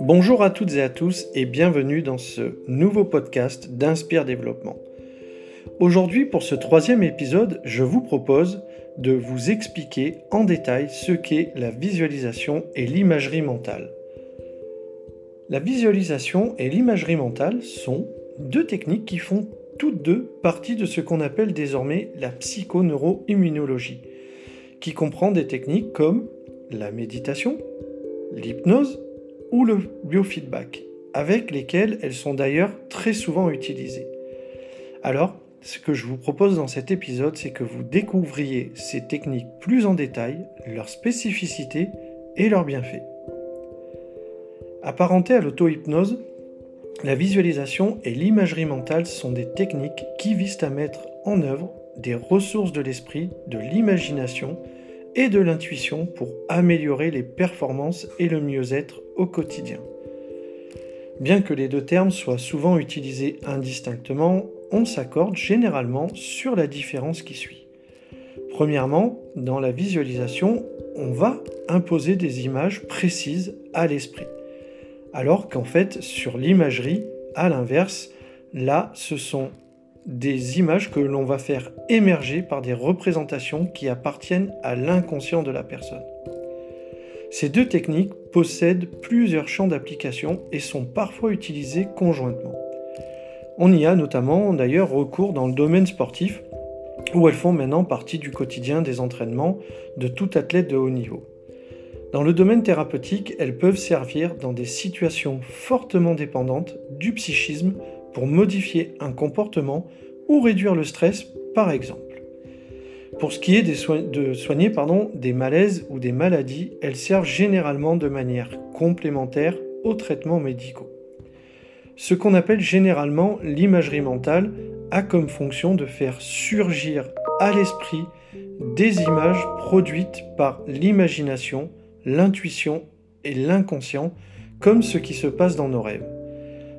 Bonjour à toutes et à tous et bienvenue dans ce nouveau podcast d'Inspire Développement. Aujourd'hui, pour ce troisième épisode, je vous propose de vous expliquer en détail ce qu'est la visualisation et l'imagerie mentale. La visualisation et l'imagerie mentale sont deux techniques qui font toutes deux partie de ce qu'on appelle désormais la psychoneuroimmunologie, qui comprend des techniques comme la méditation, l'hypnose ou le biofeedback, avec lesquelles elles sont d'ailleurs très souvent utilisées. Alors, ce que je vous propose dans cet épisode, c'est que vous découvriez ces techniques plus en détail, leurs spécificités et leurs bienfaits. Apparentées à l'auto-hypnose, la visualisation et l'imagerie mentale sont des techniques qui visent à mettre en œuvre des ressources de l'esprit, de l'imagination et de l'intuition pour améliorer les performances et le mieux-être au quotidien. Bien que les deux termes soient souvent utilisés indistinctement, on s'accorde généralement sur la différence qui suit. Premièrement, dans la visualisation, on va imposer des images précises à l'esprit. Alors qu'en fait, sur l'imagerie, à l'inverse, là, ce sont des images que l'on va faire émerger par des représentations qui appartiennent à l'inconscient de la personne. Ces deux techniques possèdent plusieurs champs d'application et sont parfois utilisées conjointement. On y a notamment d'ailleurs recours dans le domaine sportif, où elles font maintenant partie du quotidien des entraînements de tout athlète de haut niveau. Dans le domaine thérapeutique, elles peuvent servir dans des situations fortement dépendantes du psychisme pour modifier un comportement ou réduire le stress, par exemple. Pour ce qui est de soigner pardon, des malaises ou des maladies, elles servent généralement de manière complémentaire aux traitements médicaux. Ce qu'on appelle généralement l'imagerie mentale a comme fonction de faire surgir à l'esprit des images produites par l'imagination, l'intuition et l'inconscient, comme ce qui se passe dans nos rêves.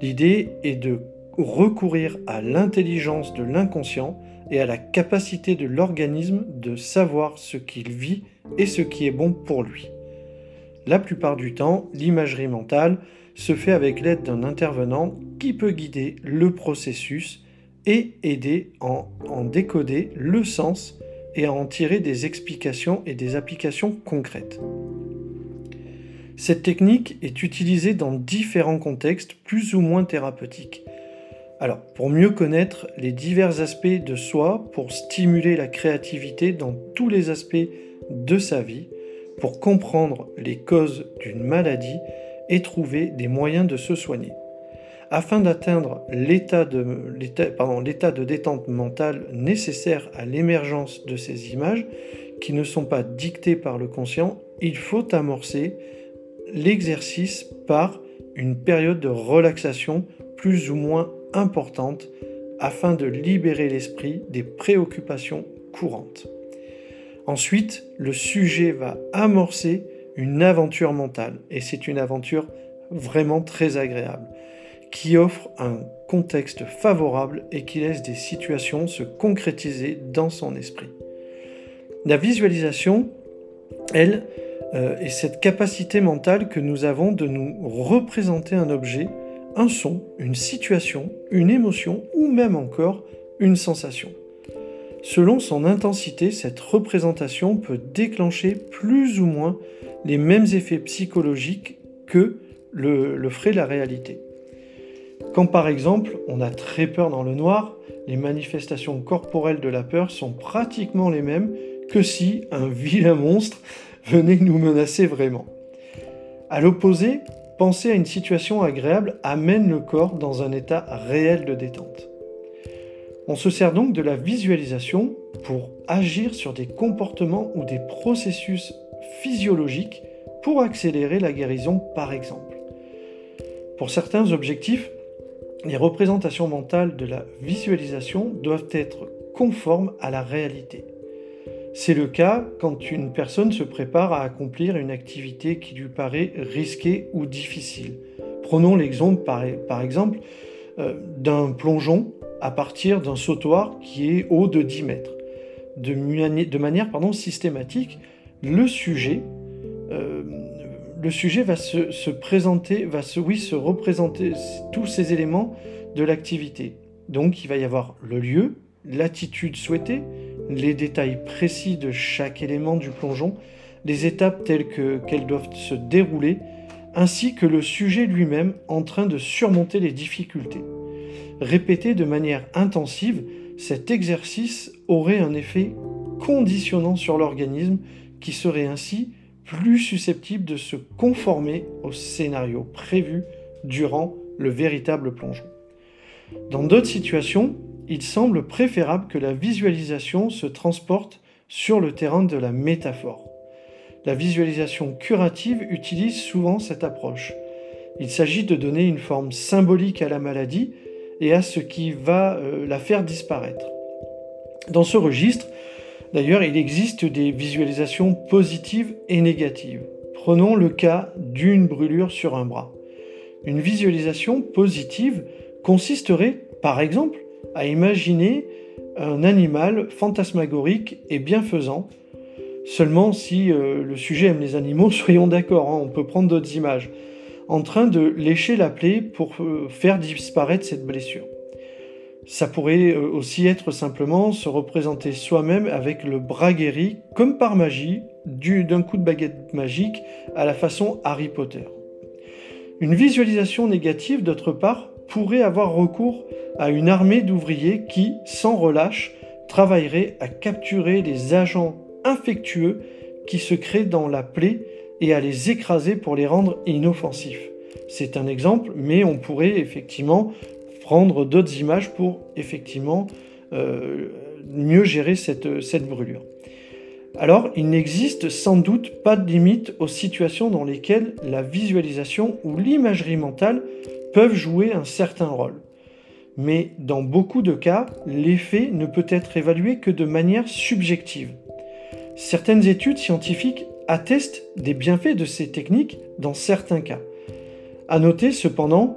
L'idée est de recourir à l'intelligence de l'inconscient et à la capacité de l'organisme de savoir ce qu'il vit et ce qui est bon pour lui. La plupart du temps, l'imagerie mentale se fait avec l'aide d'un intervenant qui peut guider le processus et aider en, en décoder le sens et à en tirer des explications et des applications concrètes. Cette technique est utilisée dans différents contextes plus ou moins thérapeutiques. Alors, pour mieux connaître les divers aspects de soi, pour stimuler la créativité dans tous les aspects de sa vie, pour comprendre les causes d'une maladie et trouver des moyens de se soigner. Afin d'atteindre l'état de, détente mentale nécessaire à l'émergence de ces images, qui ne sont pas dictées par le conscient, il faut amorcer l'exercice par une période de relaxation plus ou moins importante afin de libérer l'esprit des préoccupations courantes. Ensuite, le sujet va amorcer une aventure mentale, et c'est une aventure vraiment très agréable, qui offre un contexte favorable et qui laisse des situations se concrétiser dans son esprit. La visualisation, elle, euh, est cette capacité mentale que nous avons de nous représenter un objet un son, une situation, une émotion ou même encore une sensation. Selon son intensité, cette représentation peut déclencher plus ou moins les mêmes effets psychologiques que le, le ferait la réalité. Quand par exemple on a très peur dans le noir, les manifestations corporelles de la peur sont pratiquement les mêmes que si un vilain monstre venait nous menacer vraiment. A l'opposé, penser à une situation agréable amène le corps dans un état réel de détente. On se sert donc de la visualisation pour agir sur des comportements ou des processus physiologiques pour accélérer la guérison par exemple. Pour certains objectifs, les représentations mentales de la visualisation doivent être conformes à la réalité. C'est le cas quand une personne se prépare à accomplir une activité qui lui paraît risquée ou difficile. Prenons l'exemple par, exemple euh, d'un plongeon à partir d'un sautoir qui est haut de 10 mètres. De, manière systématique, le sujet, euh, le sujet va se, présenter, va se représenter tous ces éléments de l'activité. Donc il va y avoir le lieu, l'attitude souhaitée, les détails précis de chaque élément du plongeon, les étapes telles qu'elles doivent se dérouler, ainsi que le sujet lui-même en train de surmonter les difficultés. Répété de manière intensive, cet exercice aurait un effet conditionnant sur l'organisme qui serait ainsi plus susceptible de se conformer au scénario prévu durant le véritable plongeon. Dans d'autres situations, il semble préférable que la visualisation se transporte sur le terrain de la métaphore. La visualisation curative utilise souvent cette approche. Il s'agit de donner une forme symbolique à la maladie et à ce qui va euh, la faire disparaître. Dans ce registre, d'ailleurs, il existe des visualisations positives et négatives. Prenons le cas d'une brûlure sur un bras. Une visualisation positive consisterait, par exemple, à imaginer un animal fantasmagorique et bienfaisant. Seulement si euh, le sujet aime les animaux, soyons d'accord, hein, on peut prendre d'autres images en train de lécher la plaie pour euh, faire disparaître cette blessure. Ça pourrait euh, aussi être simplement se représenter soi-même avec le bras guéri, comme par magie, d'un coup de baguette magique à la façon Harry Potter. Une visualisation négative, d'autre part, pourrait avoir recours à une armée d'ouvriers qui, sans relâche, travailleraient à capturer les agents infectueux qui se créent dans la plaie et à les écraser pour les rendre inoffensifs. C'est un exemple, mais on pourrait effectivement prendre d'autres images pour effectivement euh, mieux gérer cette brûlure. Alors, il n'existe sans doute pas de limite aux situations dans lesquelles la visualisation ou l'imagerie mentale peuvent jouer un certain rôle. Mais dans beaucoup de cas, l'effet ne peut être évalué que de manière subjective. Certaines études scientifiques attestent des bienfaits de ces techniques dans certains cas. À noter cependant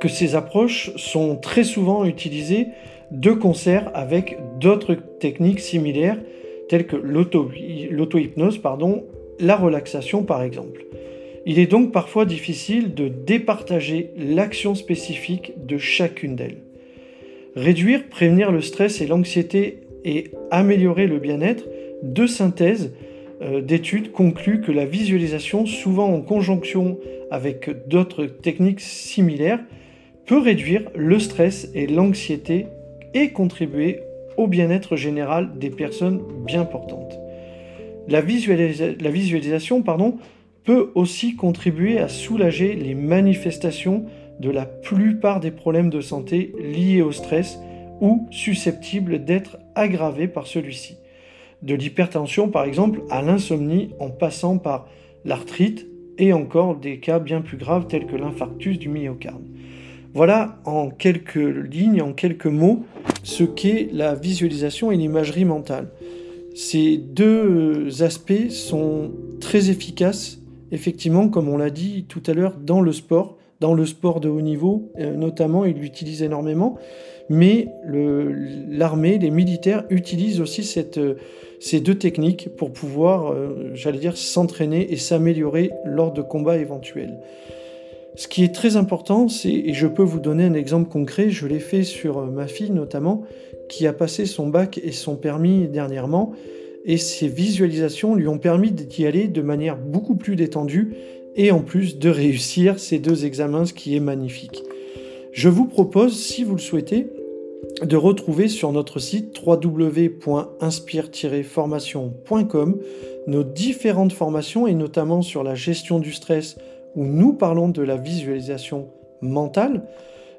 que ces approches sont très souvent utilisées de concert avec d'autres techniques similaires telles que l'auto-hypnose, la relaxation par exemple. Il est donc parfois difficile de départager l'action spécifique de chacune d'elles. Réduire, prévenir le stress et l'anxiété et améliorer le bien-être, deux synthèses euh, d'études concluent que la visualisation, souvent en conjonction avec d'autres techniques similaires, peut réduire le stress et l'anxiété et contribuer au bien-être général des personnes bien portantes. La, la visualisation pardon, peut aussi contribuer à soulager les manifestations de la plupart des problèmes de santé liés au stress ou susceptibles d'être aggravés par celui-ci de l'hypertension par exemple à l'insomnie en passant par l'arthrite et encore des cas bien plus graves tels que l'infarctus du myocarde. Voilà en quelques lignes, en quelques mots, ce qu'est la visualisation et l'imagerie mentale. Ces deux aspects sont très efficaces, effectivement, comme on l'a dit tout à l'heure, dans le sport, dans le sport de haut niveau, euh, notamment, ils l'utilisent énormément, mais l'armée, les militaires utilisent aussi cette, ces deux techniques pour pouvoir, euh, j'allais dire, s'entraîner et s'améliorer lors de combats éventuels. Ce qui est très important, c'est, et je peux vous donner un exemple concret, je l'ai fait sur euh, ma fille notamment, qui a passé son bac et son permis dernièrement, et ces visualisations lui ont permis d'y aller de manière beaucoup plus détendue et en plus de réussir ces deux examens, ce qui est magnifique. Je vous propose, si vous le souhaitez, de retrouver sur notre site www.inspire-formation.com nos différentes formations et notamment sur la gestion du stress où nous parlons de la visualisation mentale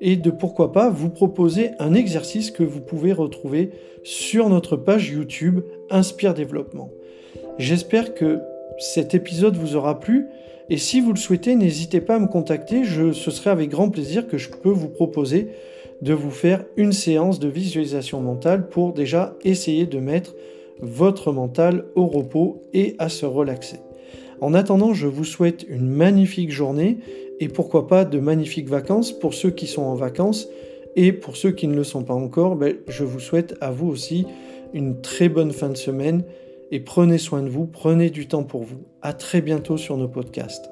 et de pourquoi pas vous proposer un exercice que vous pouvez retrouver sur notre page YouTube Inspire Développement. J'espère que cet épisode vous aura plu et si vous le souhaitez, n'hésitez pas à me contacter, je, ce serait avec grand plaisir que je peux vous proposer de vous faire une séance de visualisation mentale pour déjà essayer de mettre votre mental au repos et à se relaxer. En attendant, je vous souhaite une magnifique journée et pourquoi pas de magnifiques vacances pour ceux qui sont en vacances et pour ceux qui ne le sont pas encore, ben, je vous souhaite à vous aussi une très bonne fin de semaine et prenez soin de vous, prenez du temps pour vous. À très bientôt sur nos podcasts.